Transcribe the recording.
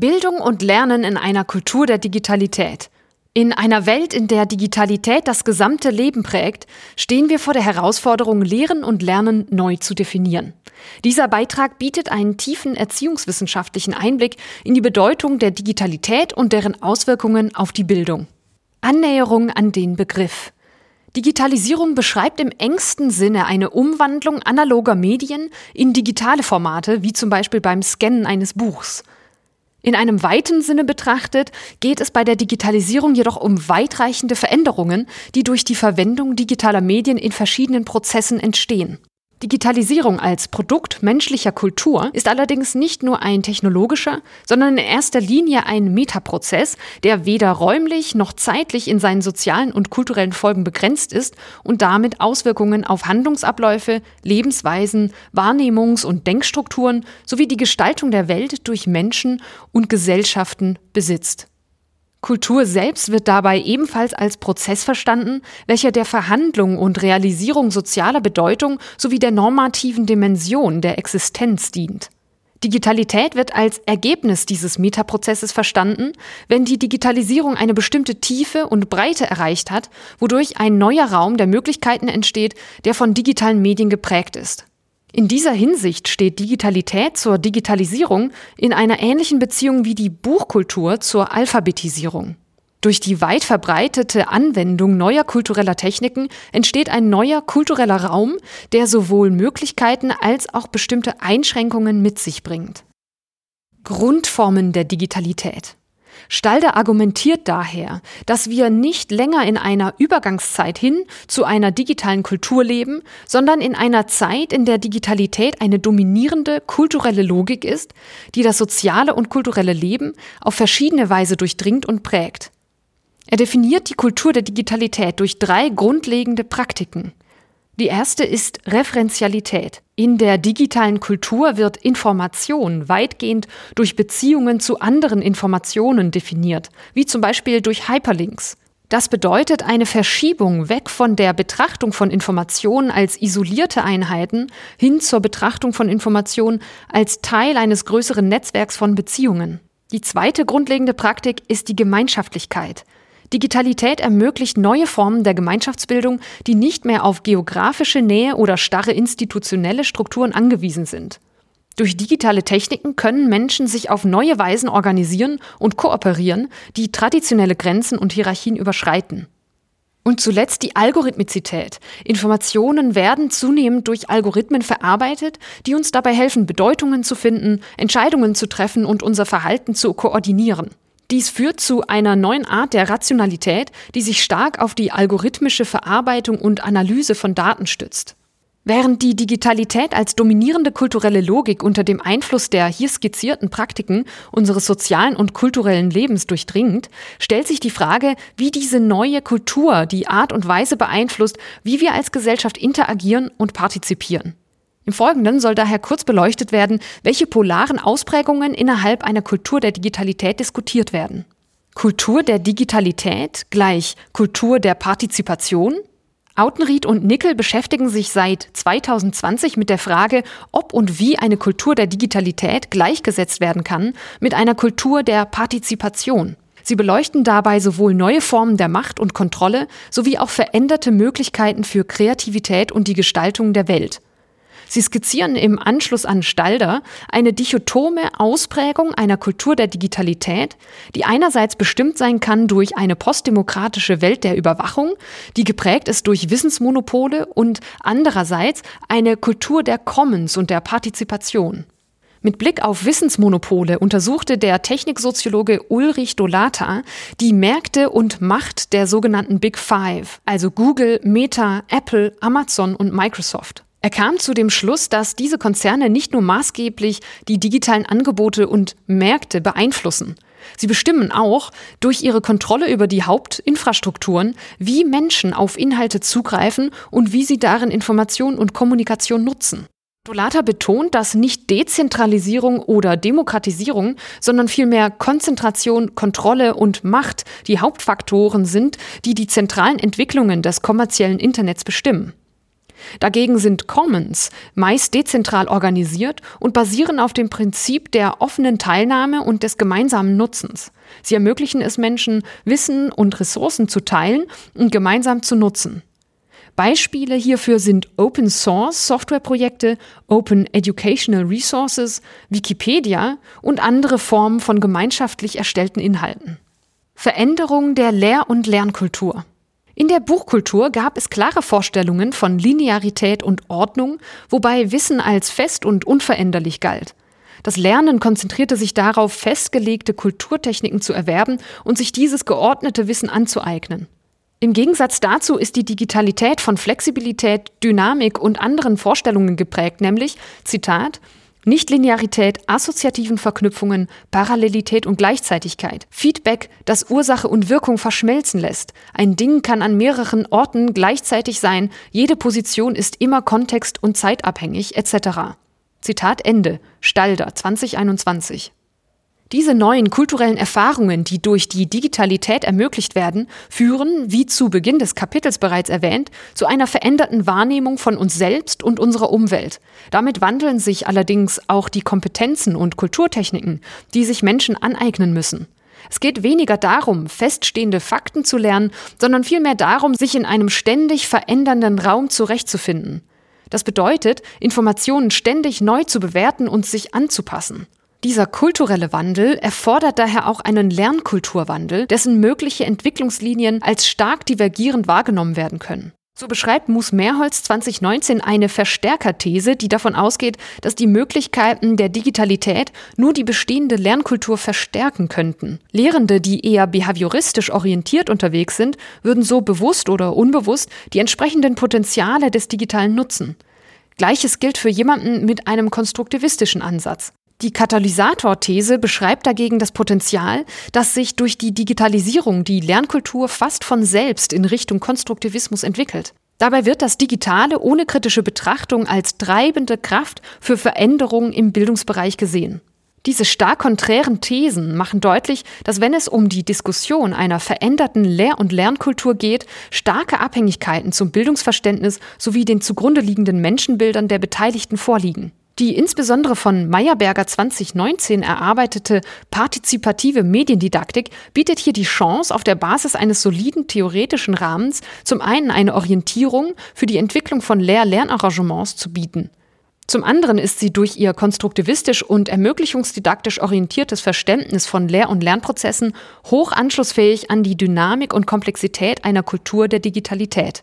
Bildung und Lernen in einer Kultur der Digitalität. In einer Welt, in der Digitalität das gesamte Leben prägt, stehen wir vor der Herausforderung, Lehren und Lernen neu zu definieren. Dieser Beitrag bietet einen tiefen erziehungswissenschaftlichen Einblick in die Bedeutung der Digitalität und deren Auswirkungen auf die Bildung. Annäherung an den Begriff. Digitalisierung beschreibt im engsten Sinne eine Umwandlung analoger Medien in digitale Formate, wie zum Beispiel beim Scannen eines Buchs. In einem weiten Sinne betrachtet geht es bei der Digitalisierung jedoch um weitreichende Veränderungen, die durch die Verwendung digitaler Medien in verschiedenen Prozessen entstehen. Digitalisierung als Produkt menschlicher Kultur ist allerdings nicht nur ein technologischer, sondern in erster Linie ein Metaprozess, der weder räumlich noch zeitlich in seinen sozialen und kulturellen Folgen begrenzt ist und damit Auswirkungen auf Handlungsabläufe, Lebensweisen, Wahrnehmungs- und Denkstrukturen sowie die Gestaltung der Welt durch Menschen und Gesellschaften besitzt. Kultur selbst wird dabei ebenfalls als Prozess verstanden, welcher der Verhandlung und Realisierung sozialer Bedeutung sowie der normativen Dimension der Existenz dient. Digitalität wird als Ergebnis dieses Metaprozesses verstanden, wenn die Digitalisierung eine bestimmte Tiefe und Breite erreicht hat, wodurch ein neuer Raum der Möglichkeiten entsteht, der von digitalen Medien geprägt ist. In dieser Hinsicht steht Digitalität zur Digitalisierung in einer ähnlichen Beziehung wie die Buchkultur zur Alphabetisierung. Durch die weit verbreitete Anwendung neuer kultureller Techniken entsteht ein neuer kultureller Raum, der sowohl Möglichkeiten als auch bestimmte Einschränkungen mit sich bringt. Grundformen der Digitalität. Stalder argumentiert daher, dass wir nicht länger in einer Übergangszeit hin zu einer digitalen Kultur leben, sondern in einer Zeit, in der Digitalität eine dominierende kulturelle Logik ist, die das soziale und kulturelle Leben auf verschiedene Weise durchdringt und prägt. Er definiert die Kultur der Digitalität durch drei grundlegende Praktiken. Die erste ist Referenzialität. In der digitalen Kultur wird Information weitgehend durch Beziehungen zu anderen Informationen definiert, wie zum Beispiel durch Hyperlinks. Das bedeutet eine Verschiebung weg von der Betrachtung von Informationen als isolierte Einheiten hin zur Betrachtung von Informationen als Teil eines größeren Netzwerks von Beziehungen. Die zweite grundlegende Praktik ist die Gemeinschaftlichkeit. Digitalität ermöglicht neue Formen der Gemeinschaftsbildung, die nicht mehr auf geografische Nähe oder starre institutionelle Strukturen angewiesen sind. Durch digitale Techniken können Menschen sich auf neue Weisen organisieren und kooperieren, die traditionelle Grenzen und Hierarchien überschreiten. Und zuletzt die Algorithmizität. Informationen werden zunehmend durch Algorithmen verarbeitet, die uns dabei helfen, Bedeutungen zu finden, Entscheidungen zu treffen und unser Verhalten zu koordinieren. Dies führt zu einer neuen Art der Rationalität, die sich stark auf die algorithmische Verarbeitung und Analyse von Daten stützt. Während die Digitalität als dominierende kulturelle Logik unter dem Einfluss der hier skizzierten Praktiken unseres sozialen und kulturellen Lebens durchdringt, stellt sich die Frage, wie diese neue Kultur die Art und Weise beeinflusst, wie wir als Gesellschaft interagieren und partizipieren. Im Folgenden soll daher kurz beleuchtet werden, welche polaren Ausprägungen innerhalb einer Kultur der Digitalität diskutiert werden. Kultur der Digitalität gleich Kultur der Partizipation. Autenried und Nickel beschäftigen sich seit 2020 mit der Frage, ob und wie eine Kultur der Digitalität gleichgesetzt werden kann mit einer Kultur der Partizipation. Sie beleuchten dabei sowohl neue Formen der Macht und Kontrolle sowie auch veränderte Möglichkeiten für Kreativität und die Gestaltung der Welt. Sie skizzieren im Anschluss an Stalder eine dichotome Ausprägung einer Kultur der Digitalität, die einerseits bestimmt sein kann durch eine postdemokratische Welt der Überwachung, die geprägt ist durch Wissensmonopole und andererseits eine Kultur der Commons und der Partizipation. Mit Blick auf Wissensmonopole untersuchte der Techniksoziologe Ulrich Dolata die Märkte und Macht der sogenannten Big Five, also Google, Meta, Apple, Amazon und Microsoft. Er kam zu dem Schluss, dass diese Konzerne nicht nur maßgeblich die digitalen Angebote und Märkte beeinflussen, sie bestimmen auch durch ihre Kontrolle über die Hauptinfrastrukturen, wie Menschen auf Inhalte zugreifen und wie sie darin Information und Kommunikation nutzen. Dolata betont, dass nicht Dezentralisierung oder Demokratisierung, sondern vielmehr Konzentration, Kontrolle und Macht die Hauptfaktoren sind, die die zentralen Entwicklungen des kommerziellen Internets bestimmen. Dagegen sind Commons meist dezentral organisiert und basieren auf dem Prinzip der offenen Teilnahme und des gemeinsamen Nutzens. Sie ermöglichen es Menschen, Wissen und Ressourcen zu teilen und gemeinsam zu nutzen. Beispiele hierfür sind Open Source Softwareprojekte, Open Educational Resources, Wikipedia und andere Formen von gemeinschaftlich erstellten Inhalten. Veränderung der Lehr- und Lernkultur. In der Buchkultur gab es klare Vorstellungen von Linearität und Ordnung, wobei Wissen als fest und unveränderlich galt. Das Lernen konzentrierte sich darauf, festgelegte Kulturtechniken zu erwerben und sich dieses geordnete Wissen anzueignen. Im Gegensatz dazu ist die Digitalität von Flexibilität, Dynamik und anderen Vorstellungen geprägt, nämlich, Zitat, Nichtlinearität, assoziativen Verknüpfungen, Parallelität und Gleichzeitigkeit. Feedback, das Ursache und Wirkung verschmelzen lässt. Ein Ding kann an mehreren Orten gleichzeitig sein, jede Position ist immer kontext- und zeitabhängig, etc. Zitat Ende. Stalder 2021. Diese neuen kulturellen Erfahrungen, die durch die Digitalität ermöglicht werden, führen, wie zu Beginn des Kapitels bereits erwähnt, zu einer veränderten Wahrnehmung von uns selbst und unserer Umwelt. Damit wandeln sich allerdings auch die Kompetenzen und Kulturtechniken, die sich Menschen aneignen müssen. Es geht weniger darum, feststehende Fakten zu lernen, sondern vielmehr darum, sich in einem ständig verändernden Raum zurechtzufinden. Das bedeutet, Informationen ständig neu zu bewerten und sich anzupassen. Dieser kulturelle Wandel erfordert daher auch einen Lernkulturwandel, dessen mögliche Entwicklungslinien als stark divergierend wahrgenommen werden können. So beschreibt Mus Mehrholz 2019 eine Verstärkerthese, die davon ausgeht, dass die Möglichkeiten der Digitalität nur die bestehende Lernkultur verstärken könnten. Lehrende, die eher behavioristisch orientiert unterwegs sind, würden so bewusst oder unbewusst die entsprechenden Potenziale des Digitalen nutzen. Gleiches gilt für jemanden mit einem konstruktivistischen Ansatz. Die Katalysator-These beschreibt dagegen das Potenzial, dass sich durch die Digitalisierung die Lernkultur fast von selbst in Richtung Konstruktivismus entwickelt. Dabei wird das Digitale ohne kritische Betrachtung als treibende Kraft für Veränderungen im Bildungsbereich gesehen. Diese stark konträren Thesen machen deutlich, dass wenn es um die Diskussion einer veränderten Lehr- und Lernkultur geht, starke Abhängigkeiten zum Bildungsverständnis sowie den zugrunde liegenden Menschenbildern der Beteiligten vorliegen. Die insbesondere von Meyerberger 2019 erarbeitete partizipative Mediendidaktik bietet hier die Chance, auf der Basis eines soliden theoretischen Rahmens zum einen eine Orientierung für die Entwicklung von Lehr-Lernarrangements zu bieten. Zum anderen ist sie durch ihr konstruktivistisch und ermöglichungsdidaktisch orientiertes Verständnis von Lehr- und Lernprozessen hoch anschlussfähig an die Dynamik und Komplexität einer Kultur der Digitalität.